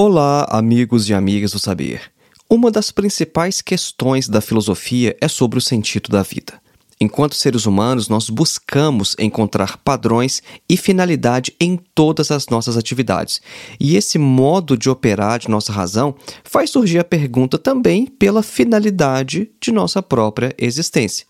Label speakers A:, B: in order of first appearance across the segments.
A: Olá, amigos e amigas do saber. Uma das principais questões da filosofia é sobre o sentido da vida. Enquanto seres humanos, nós buscamos encontrar padrões e finalidade em todas as nossas atividades. E esse modo de operar de nossa razão faz surgir a pergunta também pela finalidade de nossa própria existência.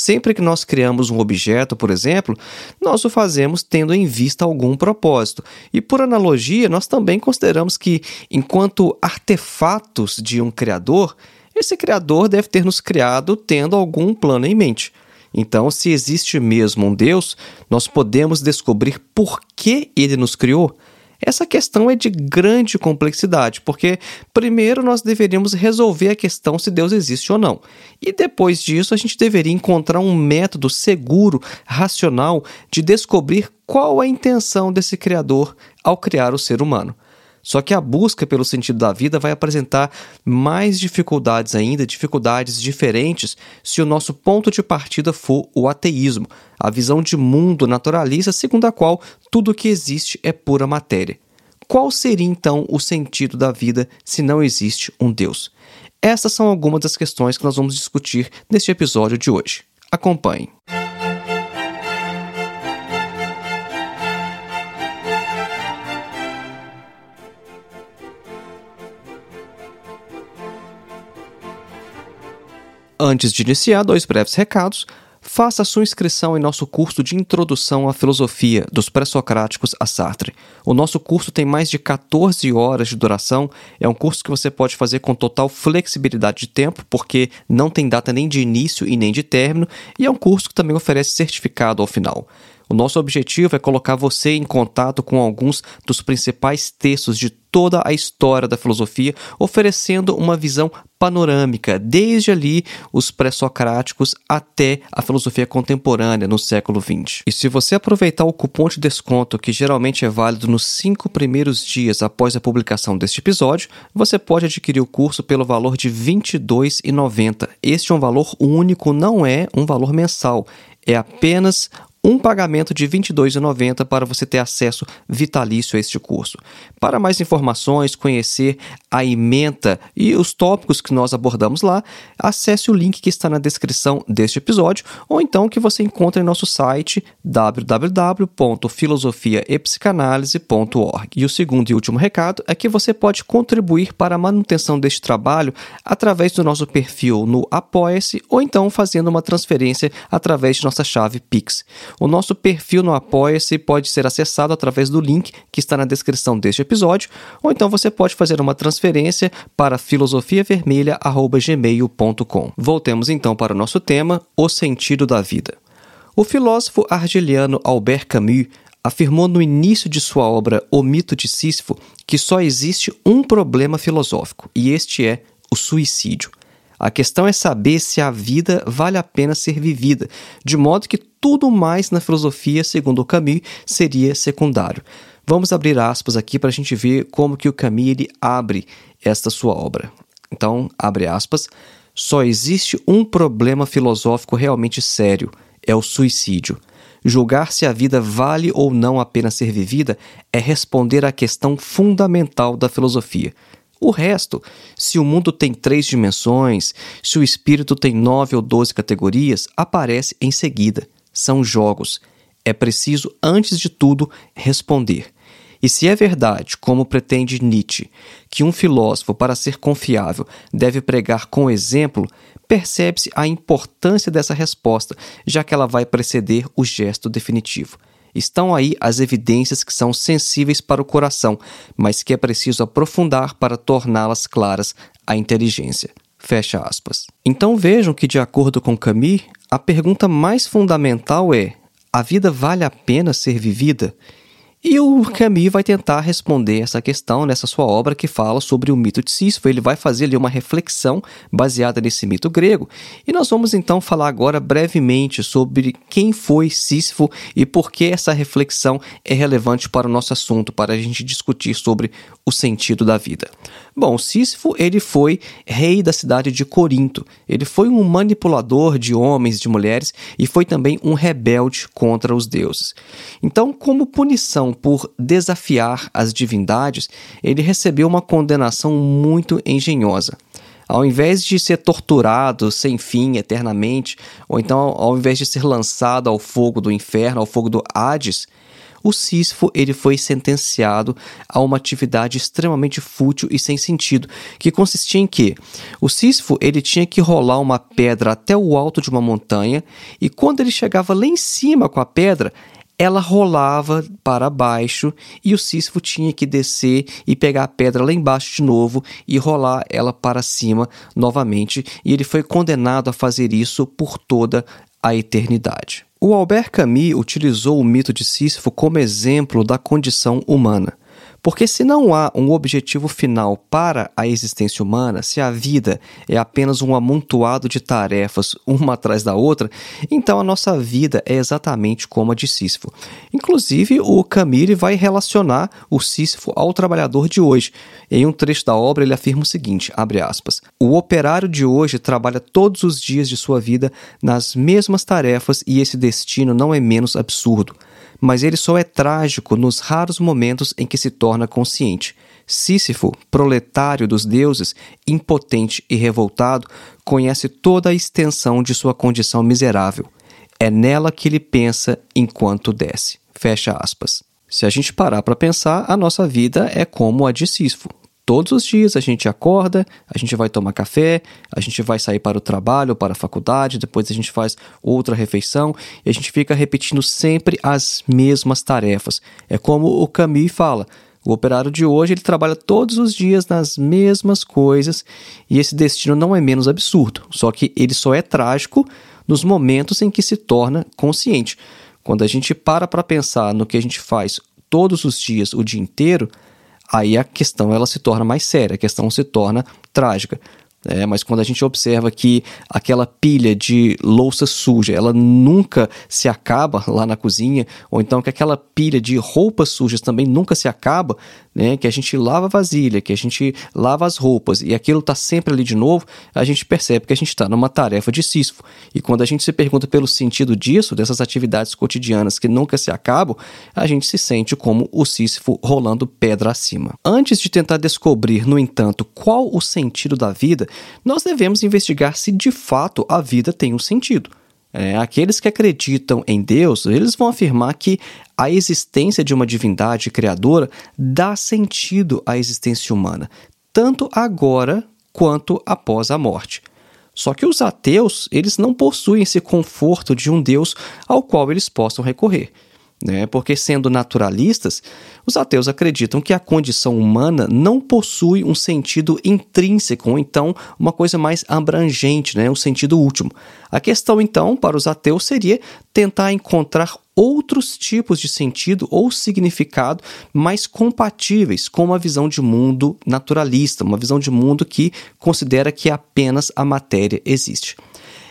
A: Sempre que nós criamos um objeto, por exemplo, nós o fazemos tendo em vista algum propósito. E por analogia, nós também consideramos que, enquanto artefatos de um criador, esse criador deve ter nos criado tendo algum plano em mente. Então, se existe mesmo um Deus, nós podemos descobrir por que ele nos criou. Essa questão é de grande complexidade, porque primeiro nós deveríamos resolver a questão se Deus existe ou não. E depois disso, a gente deveria encontrar um método seguro, racional, de descobrir qual a intenção desse Criador ao criar o ser humano. Só que a busca pelo sentido da vida vai apresentar mais dificuldades ainda, dificuldades diferentes, se o nosso ponto de partida for o ateísmo, a visão de mundo naturalista segundo a qual tudo o que existe é pura matéria. Qual seria então o sentido da vida se não existe um Deus? Essas são algumas das questões que nós vamos discutir neste episódio de hoje. Acompanhe. Antes de iniciar, dois breves recados. Faça sua inscrição em nosso curso de Introdução à Filosofia dos Pré-Socráticos a Sartre. O nosso curso tem mais de 14 horas de duração. É um curso que você pode fazer com total flexibilidade de tempo, porque não tem data nem de início e nem de término, e é um curso que também oferece certificado ao final. O nosso objetivo é colocar você em contato com alguns dos principais textos de toda a história da filosofia, oferecendo uma visão panorâmica, desde ali os pré-socráticos até a filosofia contemporânea no século XX. E se você aproveitar o cupom de desconto, que geralmente é válido nos cinco primeiros dias após a publicação deste episódio, você pode adquirir o curso pelo valor de R$ 22,90. Este é um valor único, não é um valor mensal. É apenas um pagamento de R$ 22,90 para você ter acesso vitalício a este curso. Para mais informações, conhecer a ementa e os tópicos que nós abordamos lá, acesse o link que está na descrição deste episódio ou então que você encontra em nosso site www.filosofiaepsicanalise.org. E o segundo e último recado é que você pode contribuir para a manutenção deste trabalho através do nosso perfil no Apoia-se ou então fazendo uma transferência através de nossa chave Pix. O nosso perfil no Apoia-se pode ser acessado através do link que está na descrição deste episódio, ou então você pode fazer uma transferência para filosofiavermelha.gmail.com. Voltemos então para o nosso tema, o sentido da vida. O filósofo argeliano Albert Camus afirmou no início de sua obra O Mito de Sísifo que só existe um problema filosófico, e este é o suicídio. A questão é saber se a vida vale a pena ser vivida, de modo que tudo mais na filosofia, segundo o Camus, seria secundário. Vamos abrir aspas aqui para a gente ver como que o Camus ele abre esta sua obra. Então, abre aspas. Só existe um problema filosófico realmente sério: é o suicídio. Julgar se a vida vale ou não a pena ser vivida é responder à questão fundamental da filosofia. O resto, se o mundo tem três dimensões, se o espírito tem nove ou doze categorias, aparece em seguida. São jogos. É preciso, antes de tudo, responder. E se é verdade, como pretende Nietzsche, que um filósofo, para ser confiável, deve pregar com exemplo, percebe-se a importância dessa resposta, já que ela vai preceder o gesto definitivo. Estão aí as evidências que são sensíveis para o coração, mas que é preciso aprofundar para torná-las claras à inteligência. Fecha aspas. Então vejam que, de acordo com Camus, a pergunta mais fundamental é: a vida vale a pena ser vivida? E o Camus vai tentar responder essa questão nessa sua obra que fala sobre o mito de Sísifo. Ele vai fazer ali uma reflexão baseada nesse mito grego. E nós vamos então falar agora brevemente sobre quem foi Sísifo e por que essa reflexão é relevante para o nosso assunto, para a gente discutir sobre o sentido da vida. Bom, Sísifo ele foi rei da cidade de Corinto. Ele foi um manipulador de homens e de mulheres e foi também um rebelde contra os deuses. Então, como punição por desafiar as divindades, ele recebeu uma condenação muito engenhosa. Ao invés de ser torturado sem fim eternamente, ou então ao invés de ser lançado ao fogo do inferno, ao fogo do Hades, o Sísifo ele foi sentenciado a uma atividade extremamente fútil e sem sentido, que consistia em que o Sísifo ele tinha que rolar uma pedra até o alto de uma montanha e quando ele chegava lá em cima com a pedra, ela rolava para baixo e o Sísifo tinha que descer e pegar a pedra lá embaixo de novo e rolar ela para cima novamente, e ele foi condenado a fazer isso por toda a eternidade. O Albert Camus utilizou o mito de Sísifo como exemplo da condição humana. Porque se não há um objetivo final para a existência humana, se a vida é apenas um amontoado de tarefas uma atrás da outra, então a nossa vida é exatamente como a de Sísifo. Inclusive, o Camille vai relacionar o Sísifo ao trabalhador de hoje. Em um trecho da obra, ele afirma o seguinte, aspas, O operário de hoje trabalha todos os dias de sua vida nas mesmas tarefas e esse destino não é menos absurdo mas ele só é trágico nos raros momentos em que se torna consciente. Sísifo, proletário dos deuses, impotente e revoltado, conhece toda a extensão de sua condição miserável. É nela que ele pensa enquanto desce. Fecha aspas. Se a gente parar para pensar, a nossa vida é como a de Sísifo. Todos os dias a gente acorda, a gente vai tomar café, a gente vai sair para o trabalho, para a faculdade, depois a gente faz outra refeição e a gente fica repetindo sempre as mesmas tarefas. É como o Camus fala. O operário de hoje ele trabalha todos os dias nas mesmas coisas e esse destino não é menos absurdo, só que ele só é trágico nos momentos em que se torna consciente. Quando a gente para para pensar no que a gente faz todos os dias, o dia inteiro, aí a questão ela se torna mais séria, a questão se torna trágica. É, mas quando a gente observa que aquela pilha de louça suja, ela nunca se acaba lá na cozinha, ou então que aquela pilha de roupas sujas também nunca se acaba, né? Que a gente lava a vasilha, que a gente lava as roupas e aquilo está sempre ali de novo, a gente percebe que a gente está numa tarefa de Sísifo. E quando a gente se pergunta pelo sentido disso, dessas atividades cotidianas que nunca se acabam, a gente se sente como o Sísifo rolando pedra acima. Antes de tentar descobrir, no entanto, qual o sentido da vida, nós devemos investigar se de fato a vida tem um sentido. É, aqueles que acreditam em Deus, eles vão afirmar que a existência de uma divindade criadora dá sentido à existência humana, tanto agora quanto após a morte. Só que os ateus, eles não possuem esse conforto de um Deus ao qual eles possam recorrer. Né? Porque, sendo naturalistas, os ateus acreditam que a condição humana não possui um sentido intrínseco, ou então uma coisa mais abrangente, né? um sentido último. A questão, então, para os ateus seria tentar encontrar outros tipos de sentido ou significado mais compatíveis com uma visão de mundo naturalista, uma visão de mundo que considera que apenas a matéria existe.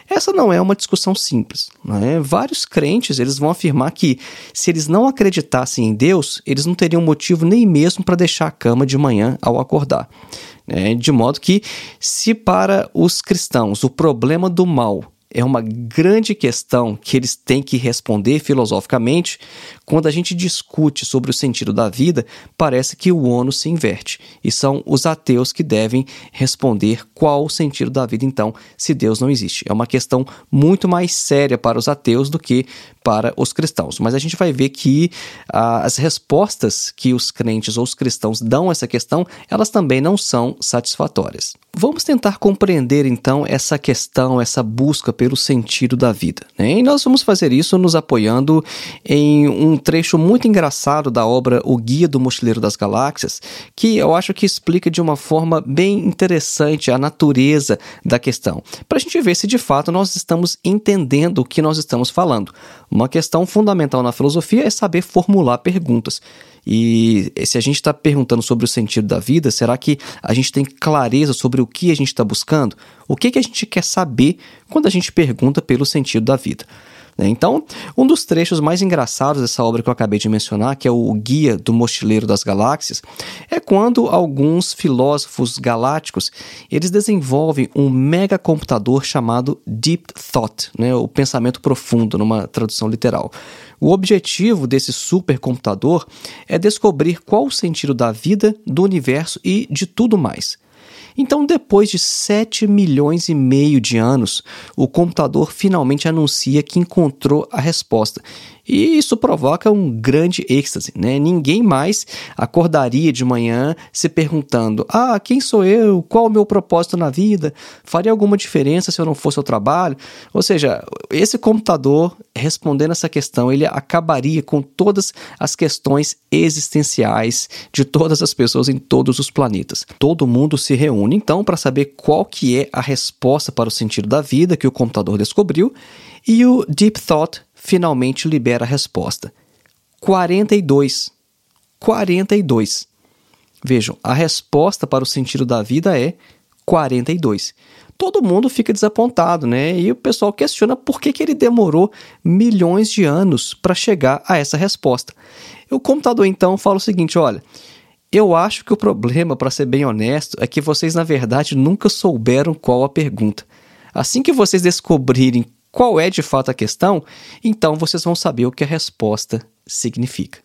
A: Essa não é uma discussão simples. Né? Vários crentes eles vão afirmar que se eles não acreditassem em Deus, eles não teriam motivo nem mesmo para deixar a cama de manhã ao acordar. Né? De modo que, se para os cristãos o problema do mal é uma grande questão que eles têm que responder filosoficamente. Quando a gente discute sobre o sentido da vida, parece que o ônus se inverte e são os ateus que devem responder qual o sentido da vida, então, se Deus não existe. É uma questão muito mais séria para os ateus do que para os cristãos. Mas a gente vai ver que ah, as respostas que os crentes ou os cristãos dão a essa questão, elas também não são satisfatórias. Vamos tentar compreender então essa questão, essa busca pelo sentido da vida. Né? E nós vamos fazer isso nos apoiando em um trecho muito engraçado da obra O Guia do Mochileiro das Galáxias, que eu acho que explica de uma forma bem interessante a natureza da questão, para a gente ver se de fato nós estamos entendendo o que nós estamos falando. Uma questão fundamental na filosofia é saber formular perguntas. E se a gente está perguntando sobre o sentido da vida, será que a gente tem clareza sobre o que a gente está buscando? O que, que a gente quer saber quando a gente pergunta pelo sentido da vida? Né? Então, um dos trechos mais engraçados dessa obra que eu acabei de mencionar, que é o Guia do Mochileiro das Galáxias, é quando alguns filósofos galácticos eles desenvolvem um megacomputador chamado Deep Thought, né? o pensamento profundo, numa tradução literal. O objetivo desse supercomputador é descobrir qual o sentido da vida, do universo e de tudo mais. Então, depois de 7 milhões e meio de anos, o computador finalmente anuncia que encontrou a resposta. E isso provoca um grande êxtase, né? Ninguém mais acordaria de manhã se perguntando: "Ah, quem sou eu? Qual o meu propósito na vida? Faria alguma diferença se eu não fosse ao trabalho?" Ou seja, esse computador respondendo essa questão, ele acabaria com todas as questões existenciais de todas as pessoas em todos os planetas. Todo mundo se reúne então para saber qual que é a resposta para o sentido da vida que o computador descobriu, e o Deep Thought finalmente libera a resposta. 42. 42. Vejam, a resposta para o sentido da vida é 42. Todo mundo fica desapontado, né? E o pessoal questiona por que, que ele demorou milhões de anos para chegar a essa resposta. O computador então fala o seguinte: olha, eu acho que o problema, para ser bem honesto, é que vocês na verdade nunca souberam qual a pergunta. Assim que vocês descobrirem qual é de fato a questão, então vocês vão saber o que a resposta significa.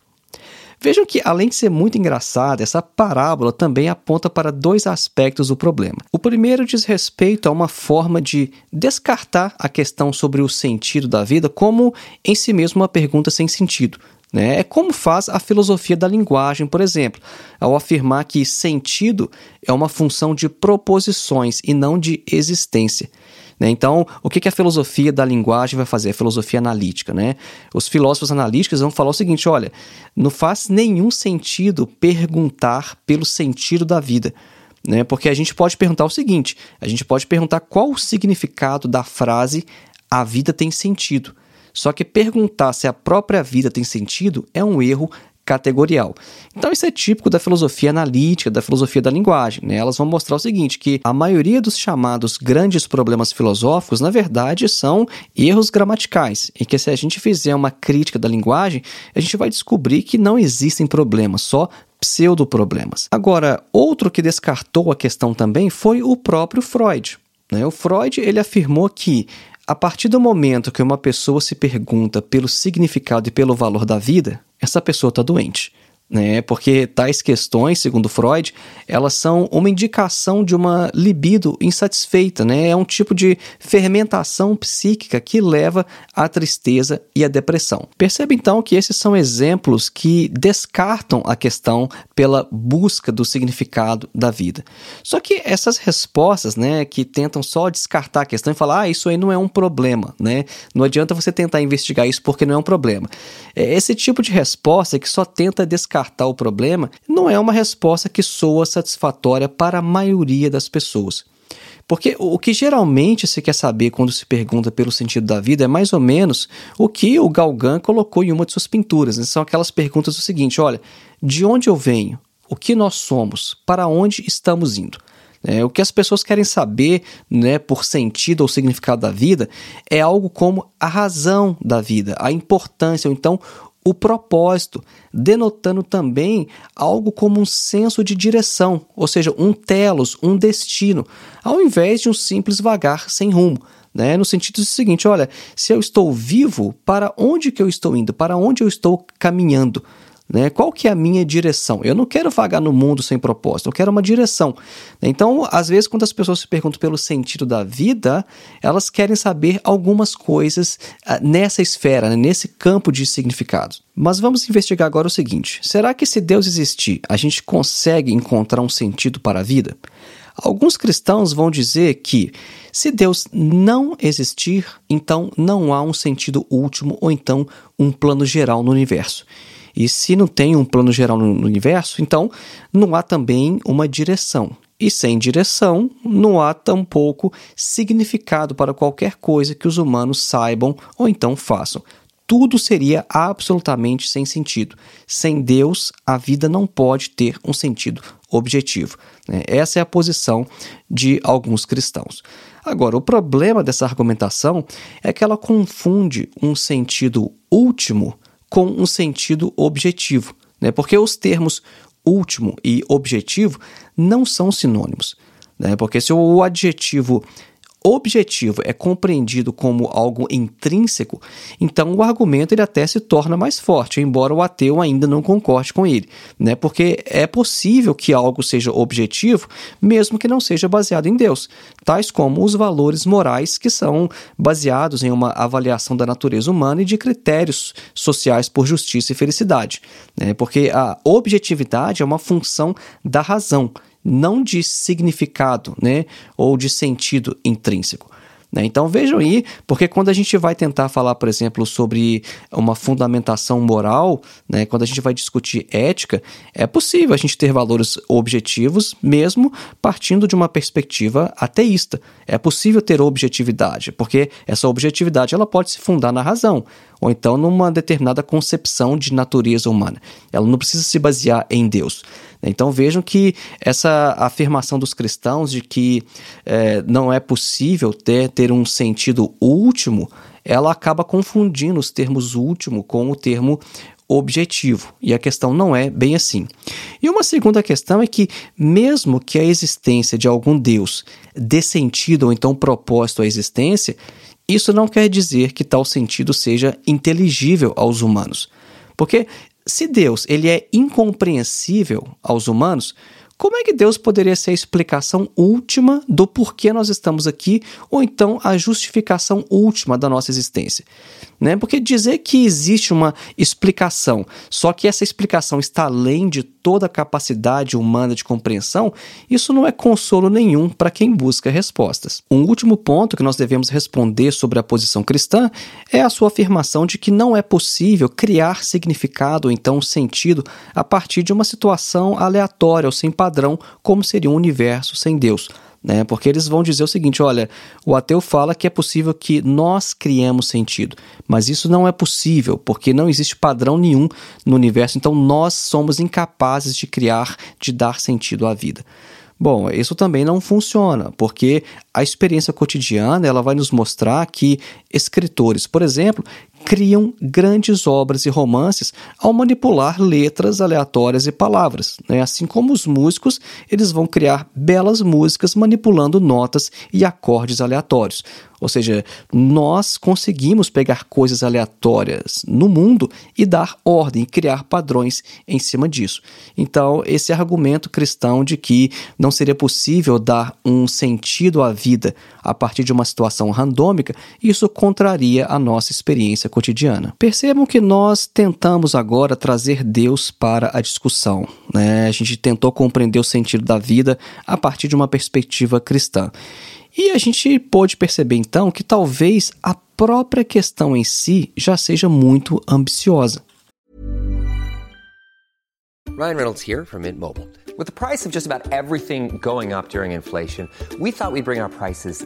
A: Vejam que, além de ser muito engraçada, essa parábola também aponta para dois aspectos do problema. O primeiro diz respeito a uma forma de descartar a questão sobre o sentido da vida como em si mesmo uma pergunta sem sentido. Né? É como faz a filosofia da linguagem, por exemplo, ao afirmar que sentido é uma função de proposições e não de existência. Né? Então, o que, que a filosofia da linguagem vai fazer? A filosofia analítica. Né? Os filósofos analíticos vão falar o seguinte: olha, não faz nenhum sentido perguntar pelo sentido da vida. Né? Porque a gente pode perguntar o seguinte: a gente pode perguntar qual o significado da frase a vida tem sentido. Só que perguntar se a própria vida tem sentido é um erro categorial. Então isso é típico da filosofia analítica, da filosofia da linguagem. Né? Elas vão mostrar o seguinte, que a maioria dos chamados grandes problemas filosóficos, na verdade, são erros gramaticais, e que se a gente fizer uma crítica da linguagem, a gente vai descobrir que não existem problemas, só pseudo-problemas. Agora, outro que descartou a questão também foi o próprio Freud. Né? O Freud ele afirmou que a partir do momento que uma pessoa se pergunta pelo significado e pelo valor da vida, essa pessoa está doente né? Porque tais questões, segundo Freud, elas são uma indicação de uma libido insatisfeita, né? É um tipo de fermentação psíquica que leva à tristeza e à depressão. Perceba então que esses são exemplos que descartam a questão pela busca do significado da vida. Só que essas respostas, né, que tentam só descartar a questão e falar, ah, isso aí não é um problema, né? Não adianta você tentar investigar isso porque não é um problema. É esse tipo de resposta que só tenta descartar descartar o problema não é uma resposta que soa satisfatória para a maioria das pessoas. Porque o que geralmente se quer saber quando se pergunta pelo sentido da vida é mais ou menos o que o Galgan colocou em uma de suas pinturas. Né? São aquelas perguntas do seguinte: olha, de onde eu venho? O que nós somos? Para onde estamos indo? É, o que as pessoas querem saber né, por sentido ou significado da vida é algo como a razão da vida, a importância, ou então o propósito, denotando também algo como um senso de direção, ou seja, um telos, um destino, ao invés de um simples vagar sem rumo. Né? No sentido do seguinte: olha, se eu estou vivo, para onde que eu estou indo? Para onde eu estou caminhando? Né? Qual que é a minha direção? Eu não quero vagar no mundo sem propósito, eu quero uma direção. Então, às vezes, quando as pessoas se perguntam pelo sentido da vida, elas querem saber algumas coisas uh, nessa esfera, né? nesse campo de significados. Mas vamos investigar agora o seguinte: será que se Deus existir, a gente consegue encontrar um sentido para a vida? Alguns cristãos vão dizer que se Deus não existir, então não há um sentido último ou então um plano geral no universo. E se não tem um plano geral no universo, então não há também uma direção. E sem direção, não há tampouco significado para qualquer coisa que os humanos saibam ou então façam. Tudo seria absolutamente sem sentido. Sem Deus, a vida não pode ter um sentido objetivo. Né? Essa é a posição de alguns cristãos. Agora, o problema dessa argumentação é que ela confunde um sentido último com um sentido objetivo, né? porque os termos último e objetivo não são sinônimos. Né? Porque se o adjetivo objetivo é compreendido como algo intrínseco, então o argumento ele até se torna mais forte, embora o ateu ainda não concorde com ele, né? Porque é possível que algo seja objetivo, mesmo que não seja baseado em Deus, tais como os valores morais que são baseados em uma avaliação da natureza humana e de critérios sociais por justiça e felicidade, né? Porque a objetividade é uma função da razão não de significado, né, ou de sentido intrínseco. Né? Então vejam aí, porque quando a gente vai tentar falar, por exemplo, sobre uma fundamentação moral, né, quando a gente vai discutir ética, é possível a gente ter valores objetivos, mesmo partindo de uma perspectiva ateísta. É possível ter objetividade, porque essa objetividade ela pode se fundar na razão ou então numa determinada concepção de natureza humana. Ela não precisa se basear em Deus. Então vejam que essa afirmação dos cristãos de que é, não é possível ter, ter um sentido último, ela acaba confundindo os termos último com o termo objetivo. E a questão não é bem assim. E uma segunda questão é que, mesmo que a existência de algum Deus dê sentido ou então propósito à existência, isso não quer dizer que tal sentido seja inteligível aos humanos. Porque se Deus ele é incompreensível aos humanos, como é que Deus poderia ser a explicação última do porquê nós estamos aqui, ou então a justificação última da nossa existência? Né? Porque dizer que existe uma explicação, só que essa explicação está além de toda a capacidade humana de compreensão, isso não é consolo nenhum para quem busca respostas. Um último ponto que nós devemos responder sobre a posição cristã é a sua afirmação de que não é possível criar significado ou então sentido a partir de uma situação aleatória ou sem padrão, como seria um universo sem Deus né? Porque eles vão dizer o seguinte: olha, o ateu fala que é possível que nós criemos sentido, mas isso não é possível, porque não existe padrão nenhum no universo, então nós somos incapazes de criar, de dar sentido à vida. Bom, isso também não funciona, porque a experiência cotidiana ela vai nos mostrar que escritores, por exemplo, criam grandes obras e romances ao manipular letras aleatórias e palavras. Né? Assim como os músicos, eles vão criar belas músicas manipulando notas e acordes aleatórios. Ou seja, nós conseguimos pegar coisas aleatórias no mundo e dar ordem, criar padrões em cima disso. Então, esse argumento cristão de que não seria possível dar um sentido à vida a partir de uma situação randômica, isso contraria a nossa experiência cotidiana. Percebam que nós tentamos agora trazer Deus para a discussão. Né? A gente tentou compreender o sentido da vida a partir de uma perspectiva cristã. E a gente pôde perceber então que talvez a própria questão em si já seja muito ambiciosa.
B: Ryan Reynolds here from Mint Mobile. With the price of just about everything going up during inflation, we thought we'd bring our prices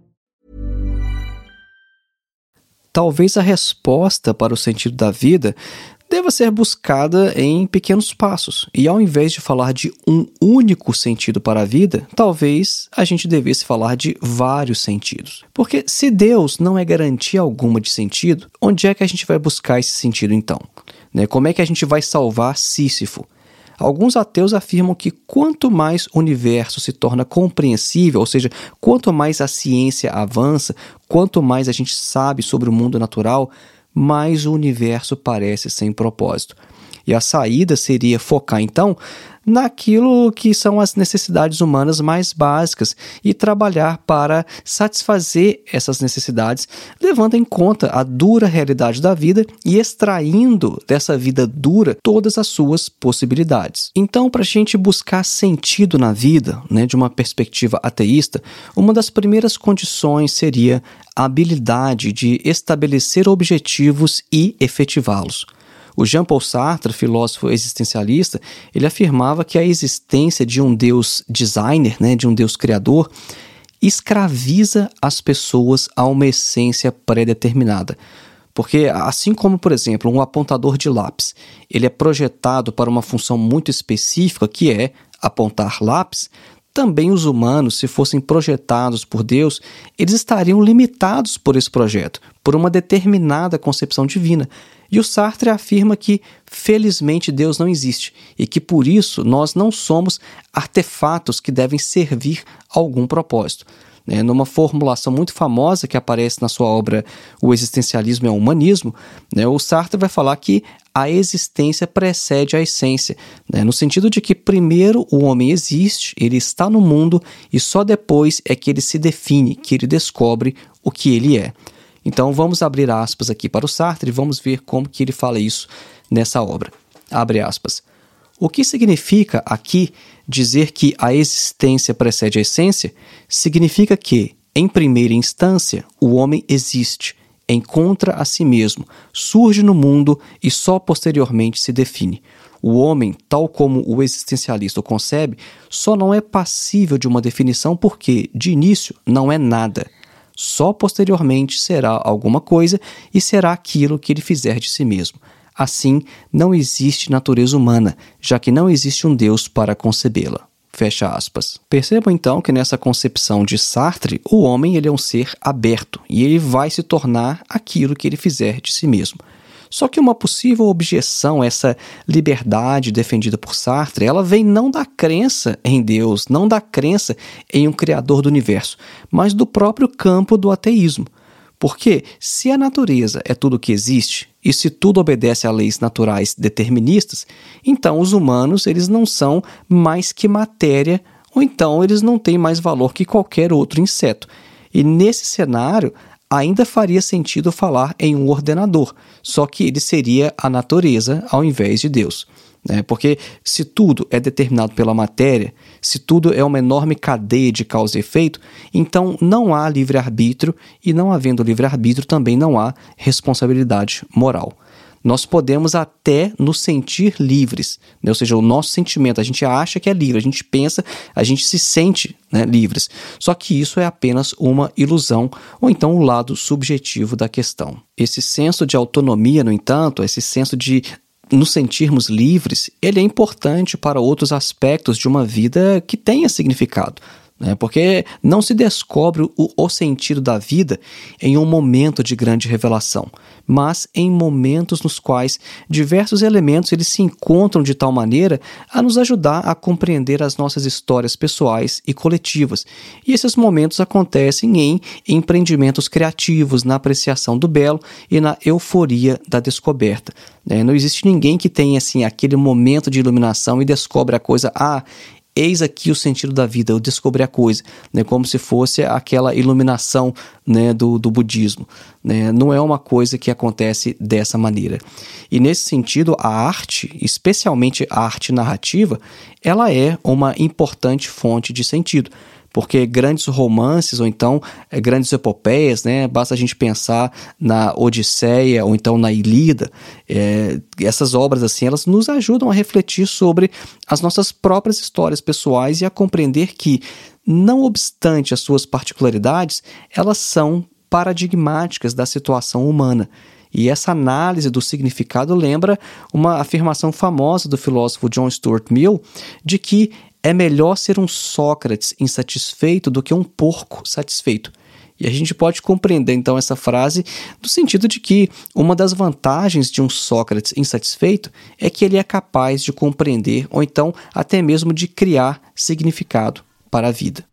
A: Talvez a resposta para o sentido da vida deva ser buscada em pequenos passos. E ao invés de falar de um único sentido para a vida, talvez a gente devesse falar de vários sentidos. Porque se Deus não é garantia alguma de sentido, onde é que a gente vai buscar esse sentido então? Né? Como é que a gente vai salvar Sísifo? Alguns ateus afirmam que quanto mais o universo se torna compreensível, ou seja, quanto mais a ciência avança, quanto mais a gente sabe sobre o mundo natural, mais o universo parece sem propósito. E a saída seria focar então naquilo que são as necessidades humanas mais básicas e trabalhar para satisfazer essas necessidades, levando em conta a dura realidade da vida e extraindo dessa vida dura todas as suas possibilidades. Então, para a gente buscar sentido na vida, né, de uma perspectiva ateísta, uma das primeiras condições seria a habilidade de estabelecer objetivos e efetivá-los. O Jean-Paul Sartre, filósofo existencialista, ele afirmava que a existência de um Deus designer, né, de um Deus criador, escraviza as pessoas a uma essência pré-determinada. Porque, assim como, por exemplo, um apontador de lápis, ele é projetado para uma função muito específica, que é apontar lápis, também os humanos, se fossem projetados por Deus, eles estariam limitados por esse projeto, por uma determinada concepção divina. E o Sartre afirma que, felizmente, Deus não existe e que por isso nós não somos artefatos que devem servir a algum propósito. Né? Numa formulação muito famosa que aparece na sua obra O Existencialismo é o Humanismo, né? o Sartre vai falar que a existência precede a essência, né? no sentido de que primeiro o homem existe, ele está no mundo e só depois é que ele se define, que ele descobre o que ele é. Então vamos abrir aspas aqui para o Sartre e vamos ver como que ele fala isso nessa obra. Abre aspas. O que significa aqui dizer que a existência precede a essência? Significa que, em primeira instância, o homem existe, encontra a si mesmo, surge no mundo e só posteriormente se define. O homem, tal como o existencialista o concebe, só não é passível de uma definição porque, de início, não é nada. Só posteriormente será alguma coisa e será aquilo que ele fizer de si mesmo. Assim, não existe natureza humana, já que não existe um Deus para concebê-la. Fecha aspas. Percebam então que nessa concepção de Sartre, o homem ele é um ser aberto e ele vai se tornar aquilo que ele fizer de si mesmo. Só que uma possível objeção a essa liberdade defendida por Sartre, ela vem não da crença em Deus, não da crença em um criador do universo, mas do próprio campo do ateísmo. Porque se a natureza é tudo o que existe, e se tudo obedece a leis naturais deterministas, então os humanos eles não são mais que matéria, ou então eles não têm mais valor que qualquer outro inseto. E nesse cenário, ainda faria sentido falar em um ordenador, só que ele seria a natureza ao invés de Deus. Né? Porque se tudo é determinado pela matéria, se tudo é uma enorme cadeia de causa e efeito, então não há livre-arbítrio, e não havendo livre-arbítrio também não há responsabilidade moral nós podemos até nos sentir livres, né? ou seja, o nosso sentimento, a gente acha que é livre, a gente pensa, a gente se sente né, livres. Só que isso é apenas uma ilusão, ou então o lado subjetivo da questão. Esse senso de autonomia, no entanto, esse senso de nos sentirmos livres, ele é importante para outros aspectos de uma vida que tenha significado né? porque não se descobre o, o sentido da vida em um momento de grande revelação, mas em momentos nos quais diversos elementos eles se encontram de tal maneira a nos ajudar a compreender as nossas histórias pessoais e coletivas. E esses momentos acontecem em empreendimentos criativos, na apreciação do belo e na euforia da descoberta. Né? Não existe ninguém que tenha assim aquele momento de iluminação e descobre a coisa, ah, eis aqui o sentido da vida, eu descobri a coisa, né, como se fosse aquela iluminação né, do, do budismo. Né, não é uma coisa que acontece dessa maneira. E nesse sentido, a arte, especialmente a arte narrativa, ela é uma importante fonte de sentido porque grandes romances ou então é, grandes epopeias, né? Basta a gente pensar na Odisseia ou então na Ilíada. É, essas obras assim, elas nos ajudam a refletir sobre as nossas próprias histórias pessoais e a compreender que, não obstante as suas particularidades, elas são paradigmáticas da situação humana. E essa análise do significado lembra uma afirmação famosa do filósofo John Stuart Mill de que é melhor ser um Sócrates insatisfeito do que um porco satisfeito. E a gente pode compreender então essa frase no sentido de que uma das vantagens de um Sócrates insatisfeito é que ele é capaz de compreender ou então até mesmo de criar significado para a vida.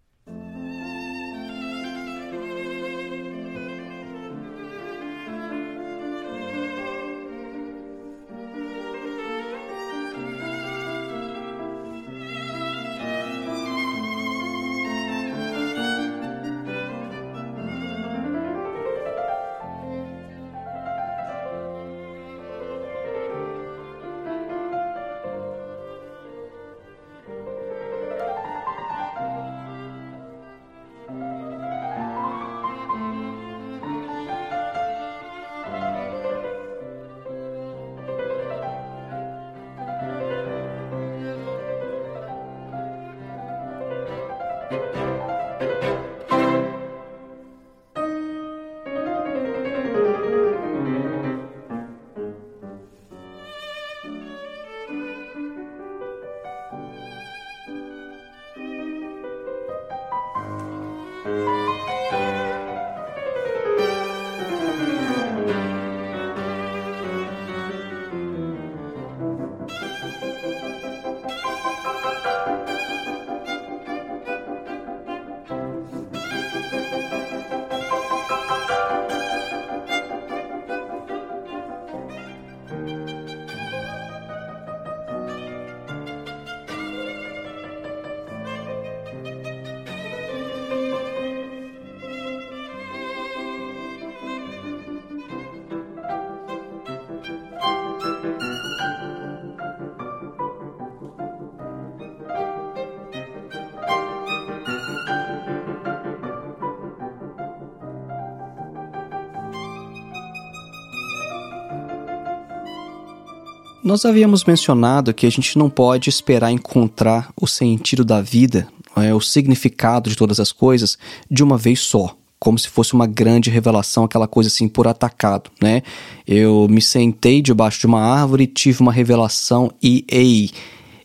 A: Nós havíamos mencionado que a gente não pode esperar encontrar o sentido da vida, é, o significado de todas as coisas, de uma vez só como se fosse uma grande revelação, aquela coisa assim por atacado, né? Eu me sentei debaixo de uma árvore, tive uma revelação e ei,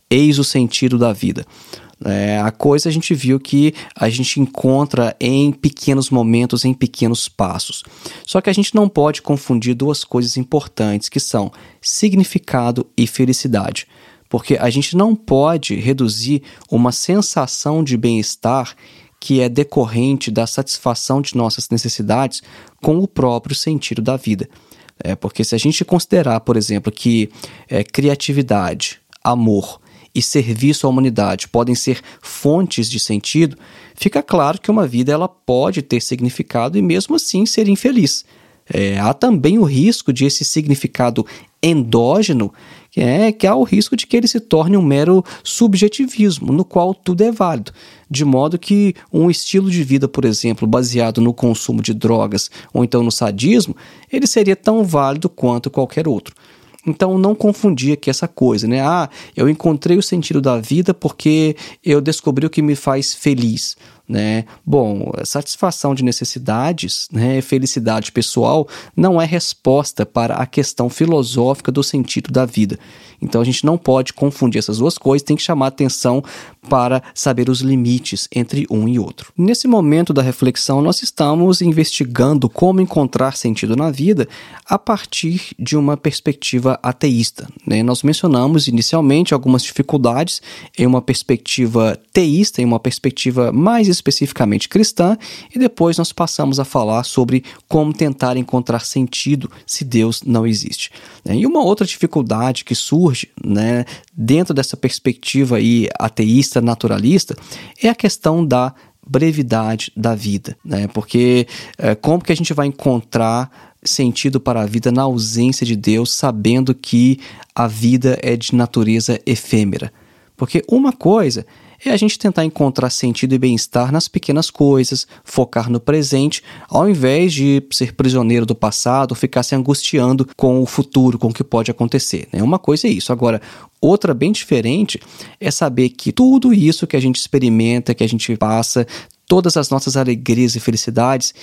A: eis o sentido da vida. É, a coisa a gente viu que a gente encontra em pequenos momentos, em pequenos passos. Só que a gente não pode confundir duas coisas importantes, que são significado e felicidade. Porque a gente não pode reduzir uma sensação de bem-estar que é decorrente da satisfação de nossas necessidades com o próprio sentido da vida. É, porque se a gente considerar, por exemplo, que é, criatividade, amor, e serviço à humanidade podem ser fontes de sentido, fica claro que uma vida ela pode ter significado e mesmo assim ser infeliz. É, há também o risco de esse significado endógeno, que é que há o risco de que ele se torne um mero subjetivismo, no qual tudo é válido, de modo que um estilo de vida, por exemplo, baseado no consumo de drogas ou então no sadismo, ele seria tão válido quanto qualquer outro. Então não confundir aqui essa coisa, né? Ah, eu encontrei o sentido da vida porque eu descobri o que me faz feliz né? Bom, satisfação de necessidades, né, felicidade pessoal não é resposta para a questão filosófica do sentido da vida. Então a gente não pode confundir essas duas coisas, tem que chamar atenção para saber os limites entre um e outro. Nesse momento da reflexão, nós estamos investigando como encontrar sentido na vida a partir de uma perspectiva ateísta. Né? Nós mencionamos inicialmente algumas dificuldades em uma perspectiva teísta, em uma perspectiva mais especificamente cristã, e depois nós passamos a falar sobre como tentar encontrar sentido se Deus não existe. Né? E uma outra dificuldade que surge né, dentro dessa perspectiva aí ateísta, naturalista, é a questão da brevidade da vida, né? Porque é, como que a gente vai encontrar sentido para a vida na ausência de Deus, sabendo que a vida é de natureza efêmera? Porque uma coisa é a gente tentar encontrar sentido e bem-estar nas pequenas coisas, focar no presente, ao invés de ser prisioneiro do passado, ficar se angustiando com o futuro, com o que pode acontecer. Né? Uma coisa é isso. Agora, outra bem diferente é saber que tudo isso que a gente experimenta, que a gente passa, todas as nossas alegrias e felicidades,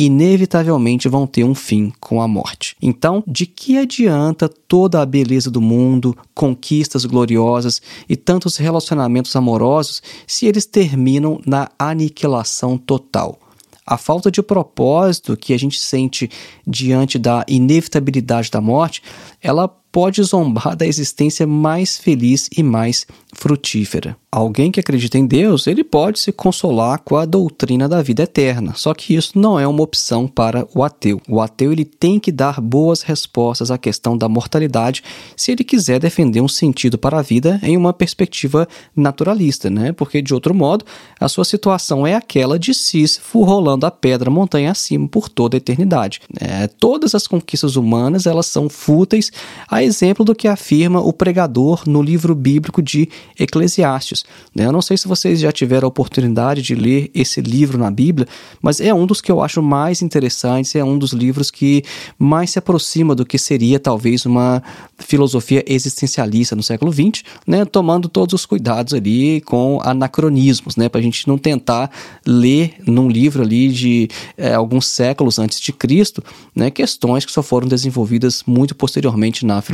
A: inevitavelmente vão ter um fim com a morte. Então, de que adianta toda a beleza do mundo, conquistas gloriosas e tantos relacionamentos amorosos se eles terminam na aniquilação total? A falta de propósito que a gente sente diante da inevitabilidade da morte, ela pode zombar da existência mais feliz e mais frutífera. Alguém que acredita em Deus, ele pode se consolar com a doutrina da vida eterna, só que isso não é uma opção para o ateu. O ateu ele tem que dar boas respostas à questão da mortalidade se ele quiser defender um sentido para a vida em uma perspectiva naturalista, né? Porque de outro modo, a sua situação é aquela de Sísifo rolando a pedra montanha acima por toda a eternidade. É, todas as conquistas humanas elas são fúteis, a exemplo do que afirma o pregador no livro bíblico de Eclesiastes. Né? Eu não sei se vocês já tiveram a oportunidade de ler esse livro na Bíblia, mas é um dos que eu acho mais interessantes, é um dos livros que mais se aproxima do que seria talvez uma filosofia existencialista no século XX, né? tomando todos os cuidados ali com anacronismos, né? para a gente não tentar ler num livro ali de é, alguns séculos antes de Cristo né? questões que só foram desenvolvidas muito posteriormente na filosofia.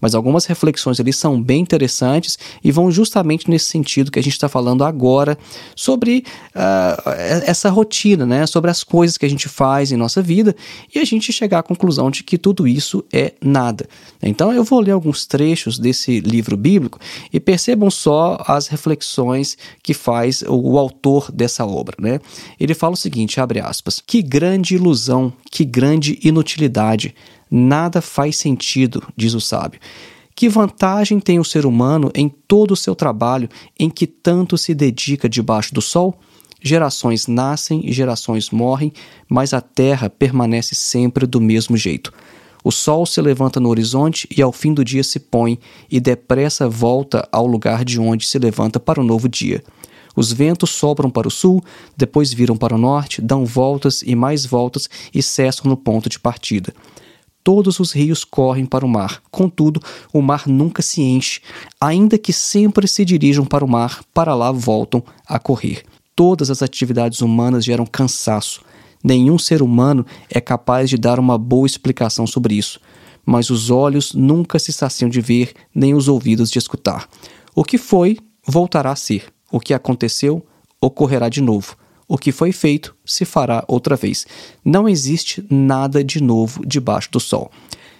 A: Mas algumas reflexões ali são bem interessantes e vão justamente nesse sentido que a gente está falando agora sobre uh, essa rotina, né? sobre as coisas que a gente faz em nossa vida e a gente chegar à conclusão de que tudo isso é nada. Então eu vou ler alguns trechos desse livro bíblico e percebam só as reflexões que faz o, o autor dessa obra. Né? Ele fala o seguinte, abre aspas, que grande ilusão, que grande inutilidade, nada faz sentido, diz o sábio. Que vantagem tem o ser humano em todo o seu trabalho em que tanto se dedica debaixo do sol? Gerações nascem e gerações morrem, mas a terra permanece sempre do mesmo jeito. O sol se levanta no horizonte e ao fim do dia se põe, e depressa volta ao lugar de onde se levanta para o novo dia. Os ventos sopram para o sul, depois viram para o norte, dão voltas e mais voltas e cessam no ponto de partida todos os rios correm para o mar. Contudo, o mar nunca se enche, ainda que sempre se dirijam para o mar, para lá voltam a correr. Todas as atividades humanas geram cansaço. Nenhum ser humano é capaz de dar uma boa explicação sobre isso. Mas os olhos nunca se saciam de ver, nem os ouvidos de escutar. O que foi, voltará a ser. O que aconteceu, ocorrerá de novo. O que foi feito se fará outra vez. Não existe nada de novo debaixo do sol.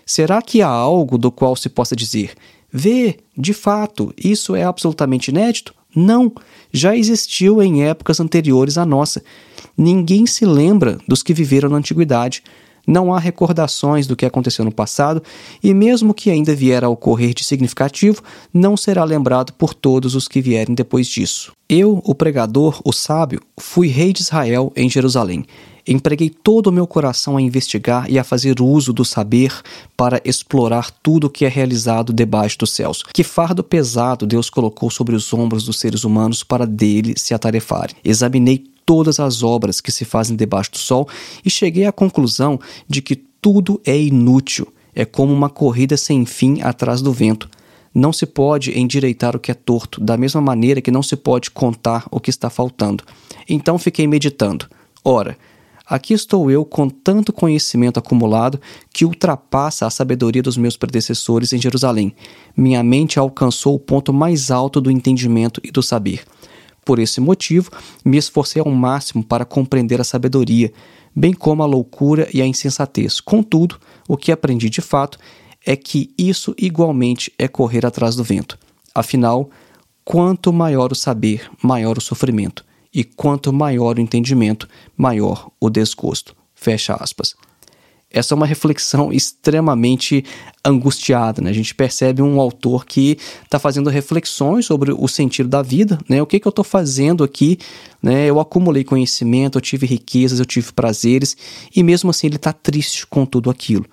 A: Será que há algo do qual se possa dizer: vê, de fato, isso é absolutamente inédito? Não, já existiu em épocas anteriores à nossa. Ninguém se lembra dos que viveram na antiguidade. Não há recordações do que aconteceu no passado, e mesmo que ainda vier a ocorrer de significativo, não será lembrado por todos os que vierem depois disso. Eu, o pregador, o sábio, fui rei de Israel em Jerusalém. Empreguei todo o meu coração a investigar e a fazer uso do saber para explorar tudo o que é realizado debaixo dos céus. Que fardo pesado Deus colocou sobre os ombros dos seres humanos para dele se atarefarem. Examinei todas as obras que se fazem debaixo do sol e cheguei à conclusão de que tudo é inútil, é como uma corrida sem fim atrás do vento. Não se pode endireitar o que é torto, da mesma maneira que não se pode contar o que está faltando. Então fiquei meditando. Ora, aqui estou eu com tanto conhecimento acumulado que ultrapassa a sabedoria dos meus predecessores em Jerusalém. Minha mente alcançou o ponto mais alto do entendimento e do saber. Por esse motivo, me esforcei ao máximo para compreender a sabedoria, bem como a loucura e a insensatez. Contudo, o que aprendi de fato é que isso igualmente é correr atrás do vento. Afinal, quanto maior o saber, maior o sofrimento, e quanto maior o entendimento, maior o desgosto. Fecha aspas. Essa é uma reflexão extremamente angustiada. Né? A gente percebe um autor que está fazendo reflexões sobre o sentido da vida. Né? O que, que eu estou fazendo aqui? Né? Eu acumulei conhecimento, eu tive riquezas, eu tive prazeres, e mesmo assim ele está triste com tudo aquilo.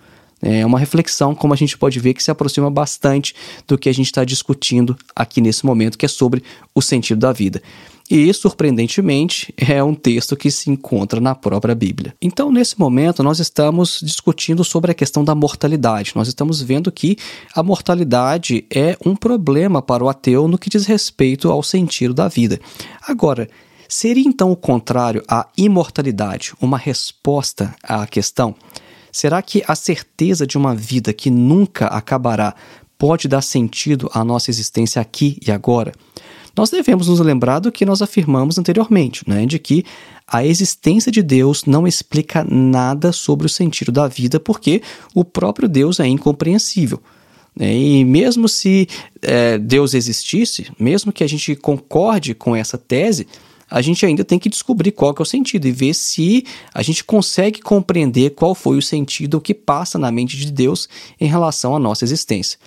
A: É uma reflexão, como a gente pode ver, que se aproxima bastante do que a gente está discutindo aqui nesse momento, que é sobre o sentido da vida. E, surpreendentemente, é um texto que se encontra na própria Bíblia. Então, nesse momento, nós estamos discutindo sobre a questão da mortalidade. Nós estamos vendo que a mortalidade é um problema para o ateu no que diz respeito ao sentido da vida. Agora, Seria então o contrário à imortalidade uma resposta à questão? Será que a certeza de uma vida que nunca acabará pode dar sentido à nossa existência aqui e agora? Nós devemos nos lembrar do que nós afirmamos anteriormente, né, de que a existência de Deus não explica nada sobre o sentido da vida, porque o próprio Deus é incompreensível. Né? E mesmo se é, Deus existisse, mesmo que a gente concorde com essa tese, a gente ainda tem que descobrir qual que é o sentido e ver se a gente consegue compreender qual foi o sentido que passa na mente de Deus em relação à nossa existência.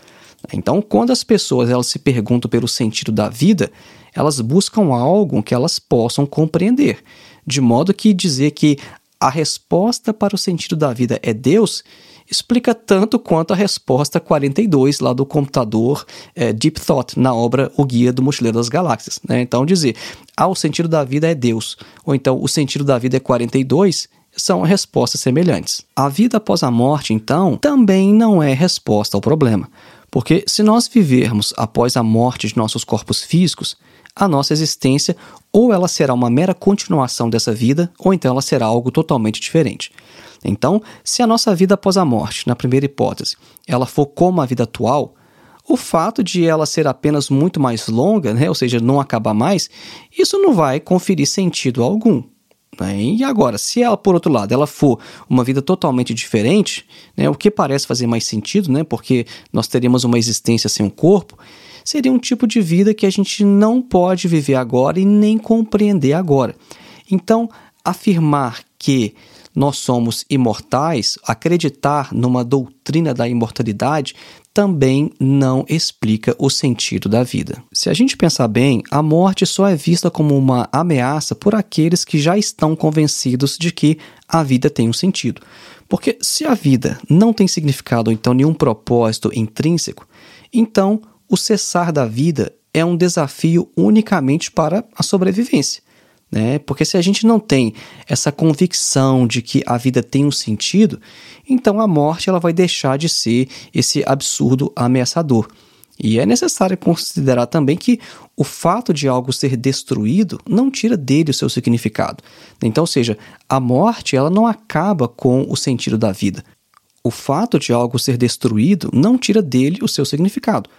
A: Então, quando as pessoas elas se perguntam pelo sentido da vida, elas buscam algo que elas possam compreender, de modo que dizer que a resposta para o sentido da vida é Deus explica tanto quanto a resposta 42 lá do computador é, Deep Thought, na obra O Guia do Mochileiro das Galáxias. Né? Então, dizer, ah, o sentido da vida é Deus, ou então o sentido da vida é 42, são respostas semelhantes. A vida após a morte, então, também não é resposta ao problema. Porque se nós vivermos após a morte de nossos corpos físicos, a nossa existência ou ela será uma mera continuação dessa vida, ou então ela será algo totalmente diferente. Então, se a nossa vida após a morte, na primeira hipótese, ela for como a vida atual, o fato de ela ser apenas muito mais longa, né, ou seja, não acabar mais, isso não vai conferir sentido algum. Né? E agora, se ela, por outro lado, ela for uma vida totalmente diferente, né, o que parece fazer mais sentido, né, porque nós teríamos uma existência sem um corpo, seria um tipo de vida que a gente não pode viver agora e nem compreender agora. Então, afirmar que nós somos imortais, acreditar numa doutrina da imortalidade também não explica o sentido da vida. Se a gente pensar bem, a morte só é vista como uma ameaça por aqueles que já estão convencidos de que a vida tem um sentido. Porque se a vida não tem significado ou então nenhum propósito intrínseco, então o cessar da vida é um desafio unicamente para a sobrevivência. Né? Porque se a gente não tem essa convicção de que a vida tem um sentido, então a morte ela vai deixar de ser esse absurdo ameaçador. E é necessário considerar também que o fato de algo ser destruído não tira dele o seu significado. Então, ou seja, a morte ela não acaba com o sentido da vida. O fato de algo ser destruído não tira dele o seu significado.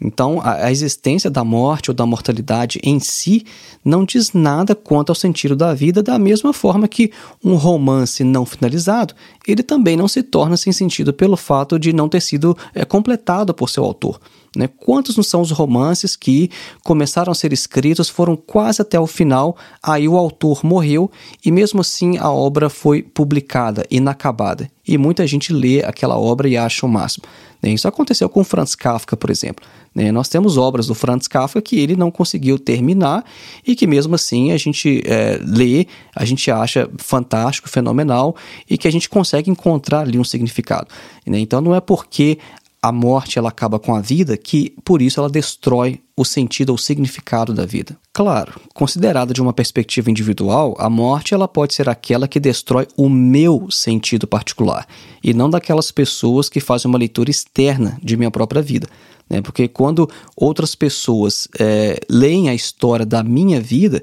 A: Então, a, existência da morte ou da mortalidade em si não diz nada quanto ao sentido da vida, da mesma forma que um romance não finalizado, ele também não se torna sem sentido pelo fato de não ter sido é, completado por seu autor. Né? Quantos não são os romances que começaram a ser escritos, foram quase até o final, aí o autor morreu e mesmo assim a obra foi publicada, inacabada. E muita gente lê aquela obra e acha o máximo. Né? Isso aconteceu com Franz Kafka, por exemplo. Né? Nós temos obras do Franz Kafka que ele não conseguiu terminar e que mesmo assim a gente é, lê, a gente acha fantástico, fenomenal e que a gente consegue encontrar ali um significado. Né? Então não é porque a morte ela acaba com a vida, que por isso ela destrói o sentido ou significado da vida. Claro, considerada de uma perspectiva individual, a morte ela pode ser aquela que destrói o meu sentido particular e não daquelas pessoas que fazem uma leitura externa de minha própria vida. Né? Porque quando outras pessoas é, leem a história da minha vida,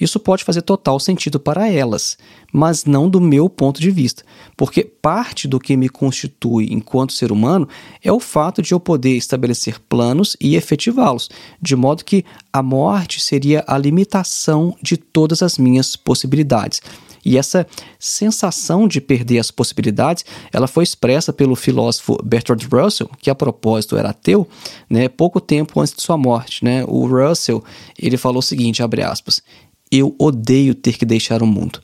A: isso pode fazer total sentido para elas, mas não do meu ponto de vista, porque parte do que me constitui enquanto ser humano é o fato de eu poder estabelecer planos e efetivá-los, de modo que a morte seria a limitação de todas as minhas possibilidades. E essa sensação de perder as possibilidades, ela foi expressa pelo filósofo Bertrand Russell, que a propósito era ateu, né, pouco tempo antes de sua morte. Né? O Russell ele falou o seguinte, abre aspas, eu odeio ter que deixar o mundo.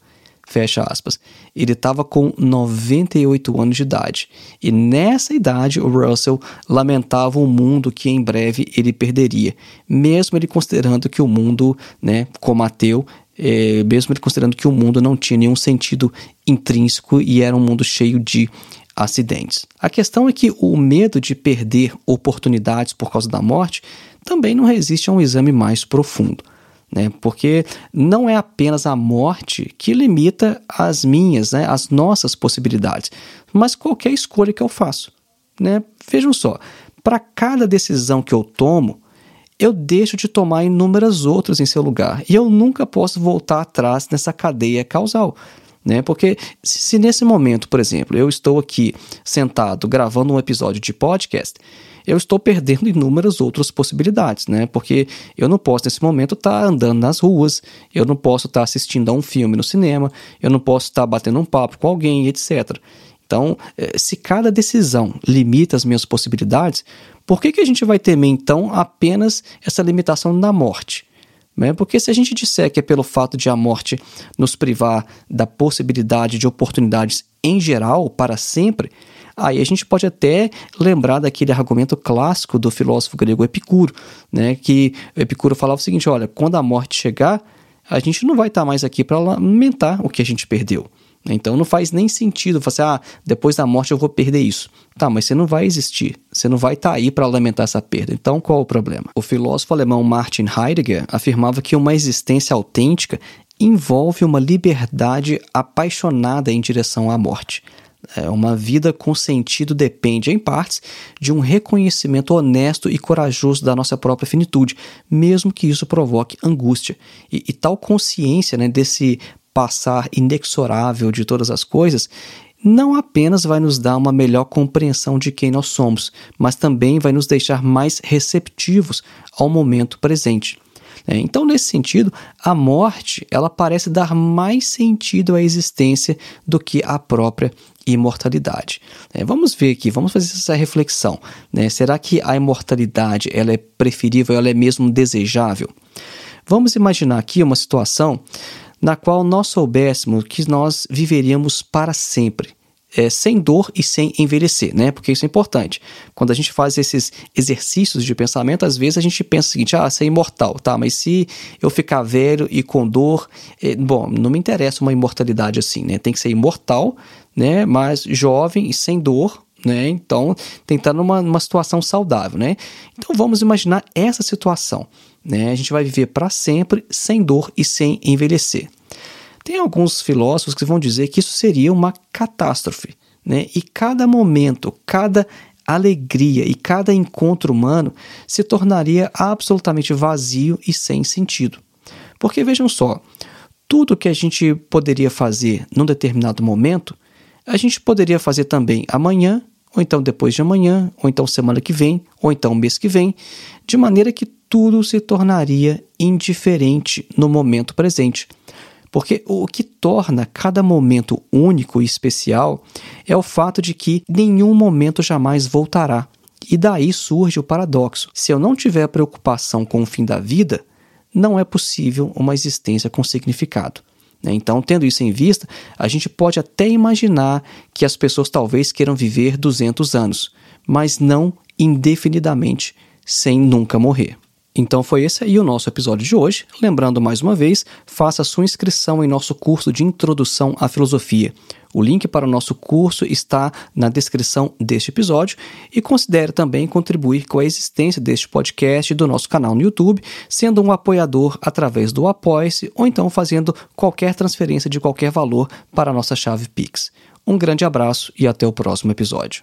A: Fecha aspas. Ele estava com 98 anos de idade. E nessa idade, o Russell lamentava um mundo que em breve ele perderia. Mesmo ele considerando que o mundo, né, como ateu, é, mesmo ele considerando que o mundo não tinha nenhum sentido intrínseco e era um mundo cheio de acidentes. A questão é que o medo de perder oportunidades por causa da morte também não resiste a um exame mais profundo né? Porque não é apenas a morte que limita as minhas, né? as nossas possibilidades, mas qualquer escolha que eu faço, né? Vejam só, para cada decisão que eu tomo, eu deixo de tomar inúmeras outras em seu lugar. E eu nunca posso voltar atrás nessa cadeia causal. Né? Porque se nesse momento, por exemplo, eu estou aqui sentado gravando um episódio de podcast, eu estou perdendo inúmeras outras possibilidades, né? Porque eu não posso nesse momento estar tá andando nas ruas, eu não posso estar tá assistindo a um filme no cinema, eu não posso estar tá batendo um papo com alguém, etc. Então, eh, se cada decisão limita as minhas possibilidades, por que, que a gente vai temer então apenas essa limitação da morte? Né? Porque se a gente disser que é pelo fato de a morte nos privar da possibilidade de oportunidades em geral, para sempre, aí a gente pode até lembrar daquele argumento clássico do filósofo grego Epicuro, né? que Epicuro falava o seguinte: olha, quando a morte chegar, a gente não vai estar mais aqui para lamentar o que a gente perdeu. Então não faz nem sentido você, assim, ah, depois da morte eu vou perder isso. Tá, mas você não vai existir, você não vai estar tá aí para lamentar essa perda. Então qual o problema? O filósofo alemão Martin Heidegger afirmava que uma existência autêntica envolve uma liberdade apaixonada em direção à morte. É, uma vida com sentido depende, em partes, de um reconhecimento honesto e corajoso da nossa própria finitude, mesmo que isso provoque angústia. E, e tal consciência né, desse passar inexorável de todas as coisas, não apenas vai nos dar uma melhor compreensão de quem nós somos, mas também vai nos deixar mais receptivos ao momento presente. É, então, nesse sentido, a morte ela parece dar mais sentido à existência do que a própria imortalidade. É, vamos ver aqui, vamos fazer essa reflexão. Né? Será que a imortalidade ela é preferível, ela é mesmo desejável? Vamos imaginar aqui uma situação na qual nós soubéssemos que nós viveríamos para sempre. É, sem dor e sem envelhecer, né? Porque isso é importante. Quando a gente faz esses exercícios de pensamento, às vezes a gente pensa o seguinte: ah, ser é imortal, tá? Mas se eu ficar velho e com dor, é, bom, não me interessa uma imortalidade assim, né? Tem que ser imortal, né? Mas jovem e sem dor, né? Então, tentando uma, uma situação saudável, né? Então, vamos imaginar essa situação. Né? A gente vai viver para sempre sem dor e sem envelhecer. Tem alguns filósofos que vão dizer que isso seria uma catástrofe. Né? E cada momento, cada alegria e cada encontro humano se tornaria absolutamente vazio e sem sentido. Porque vejam só, tudo que a gente poderia fazer num determinado momento, a gente poderia fazer também amanhã, ou então depois de amanhã, ou então semana que vem, ou então mês que vem, de maneira que tudo se tornaria indiferente no momento presente. Porque o que torna cada momento único e especial é o fato de que nenhum momento jamais voltará. E daí surge o paradoxo: se eu não tiver preocupação com o fim da vida, não é possível uma existência com significado. Né? Então, tendo isso em vista, a gente pode até imaginar que as pessoas talvez queiram viver 200 anos, mas não indefinidamente, sem nunca morrer. Então foi esse aí o nosso episódio de hoje. Lembrando mais uma vez, faça sua inscrição em nosso curso de Introdução à Filosofia. O link para o nosso curso está na descrição deste episódio e considere também contribuir com a existência deste podcast e do nosso canal no YouTube, sendo um apoiador através do Apoia-se ou então fazendo qualquer transferência de qualquer valor para a nossa chave Pix. Um grande abraço e até o próximo episódio.